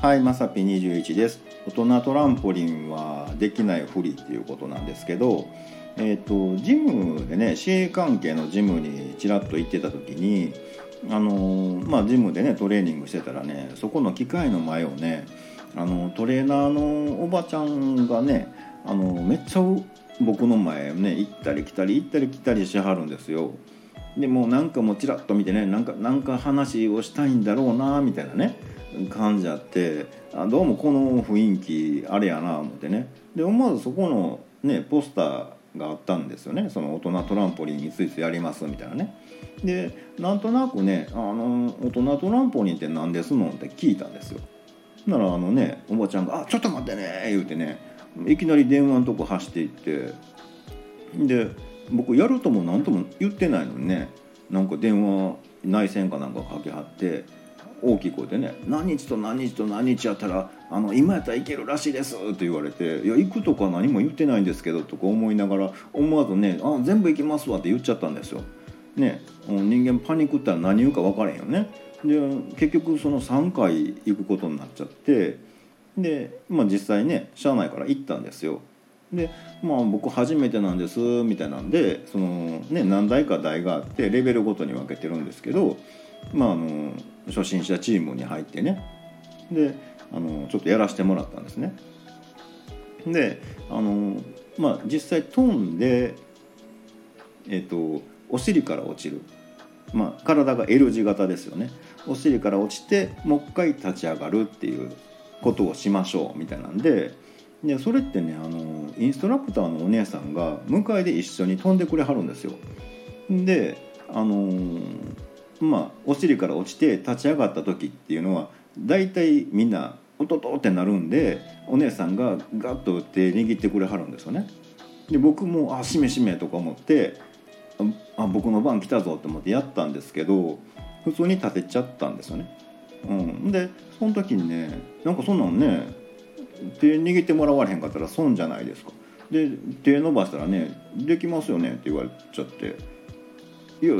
はい、まさぴ21です。大人トランポリンはできないふりっていうことなんですけど、えっ、とジムでね、市営関係のジムにちらっと行ってた時に、あのまあジムでねトレーニングしてたらね、そこの機械の前をね、あのトレーナーのおばちゃんがね、あのめっちゃ僕の前ね行ったり来たり行ったり来たりしはるんですよ。でもうなんかもうちらっと見てねなんかなんか話をしたいんだろうなみたいなね感じあってあどうもこの雰囲気あれやな思ってね。で思わずそこのねポスターがあったんですよね。その大人トランポリンいついつやりますみたいなね。でなんとなくねあの大人トランポリンって何ですのって聞いたんですよ。ならあのねおばちゃんが「あちょっと待ってね」言うてねいきなり電話のとこ走っていってで僕やるとも何とも言ってないのにねなんか電話内線かなんかかけはって大きい声でね「何日と何日と何日やったらあの今やったらいけるらしいです」って言われて「いや行くとか何も言ってないんですけど」とか思いながら思わずね「あ全部行きますわ」って言っちゃったんですよ。ね人間パニックったら何言うか分からへんよね。で結局その3回行くことになっちゃってで、まあ、実際ね車内から行ったんですよ。でまあ僕初めてなんですみたいなんでその、ね、何台か台があってレベルごとに分けてるんですけど、まあ、あの初心者チームに入ってねであのちょっとやらせてもらったんですね。であの、まあ、実際飛んで、えっと、お尻から落ちる、まあ、体が L 字型ですよね。お尻から落ちてもう一回立ち上がるっていうことをしましょうみたいなんで。でそれってねあのインストラクターのお姉さんが迎えで一緒に飛んでくれはるんですよ。であのまあお尻から落ちて立ち上がった時っていうのは大体みんな「おとと」ってなるんでお姉さんがガッと手握ってくれはるんですよね。で僕も「あしめしめ」とか思って「あ僕の番来たぞ」って思ってやったんですけど普通に立てちゃったんですよね。うん、でその時にねなんかそんなのね手握ってもらわれへんかったら損じゃないですか。で手伸ばしたらね「できますよね」って言われちゃって「いや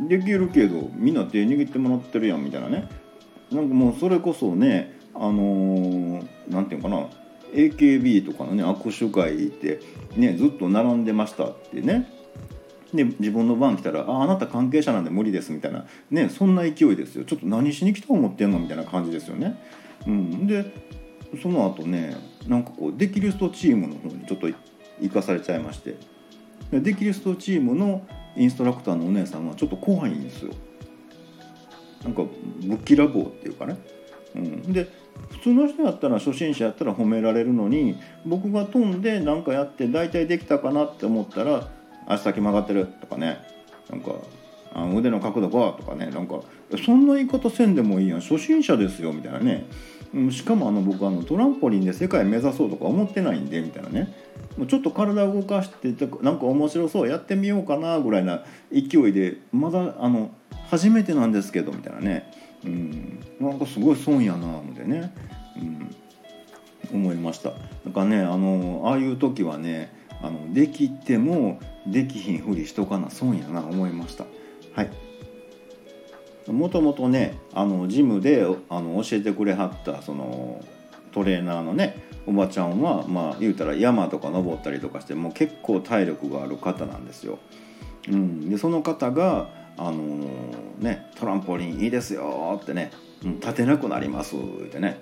できるけどみんな手握ってもらってるやん」みたいなね。なんかもうそれこそねあの何、ー、て言うかな。AKB とかのね握手会ってねずっと並んでましたってね。で自分の番来たら「ああなた関係者なんで無理です」みたいな。ねそんな勢いですよ。ちょっと何しに来た思ってんの？みたいな感じですよね。うん、でその後ねなんかこうデキリストチームの方にちょっと行かされちゃいまして。デキリストチームのインストラクターのお姉さんはちょっと怖いんですよ。なんかぶっきらぼうっていうかね、うん、で普通の人やったら初心者やったら褒められるのに僕が飛んで何かやって大体できたかなって思ったら「足先曲がってる」とかね。なんかあ腕の角度がとかねなんかそんな言い方せんでもいいやん初心者ですよみたいなね。しかもあの僕あのトランポリンで世界目指そうとか思ってないんでみたいなね。もうちょっと体動かしてなんか面白そうやってみようかなぐらいな勢いでまだあの初めてなんですけどみたいなね。うんなんかすごい損やな思ってね、うん、思いました。なんかねあのああいう時はねあのできてもできひんふりしとかな損やな思いました。はい。もともとねあのジムであの教えてくれはったそのトレーナーのねおばちゃんはまあ言うたら山とか登ったりとかしてもう結構体力がある方なんですよ。うん、でその方があのー、ねトランポリンいいですよってね、うん、立てなくなりますってね、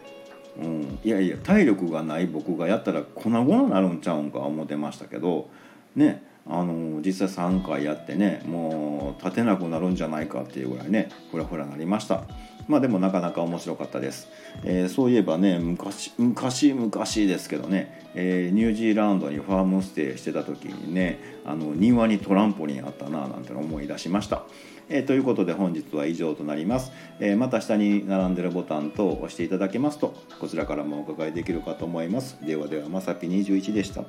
うん、いやいや体力がない僕がやったら粉々になるんちゃうんか思ってましたけどねあの実際3回やってねもう立てなくなるんじゃないかっていうぐらいねふらふらなりました。まあでもなかなか面白かったです、えー、そういえばね昔昔昔ですけどね、えー、ニュージーランドにファームステイしてた時にねあの庭にトランポリンあったななんて思い出しました。えー、ということで本日は以上となります、えー、また下に並んでるボタンと押していただけますとこちらからもお伺いできるかと思います。ではではまさぴ21でした。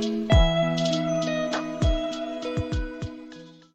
you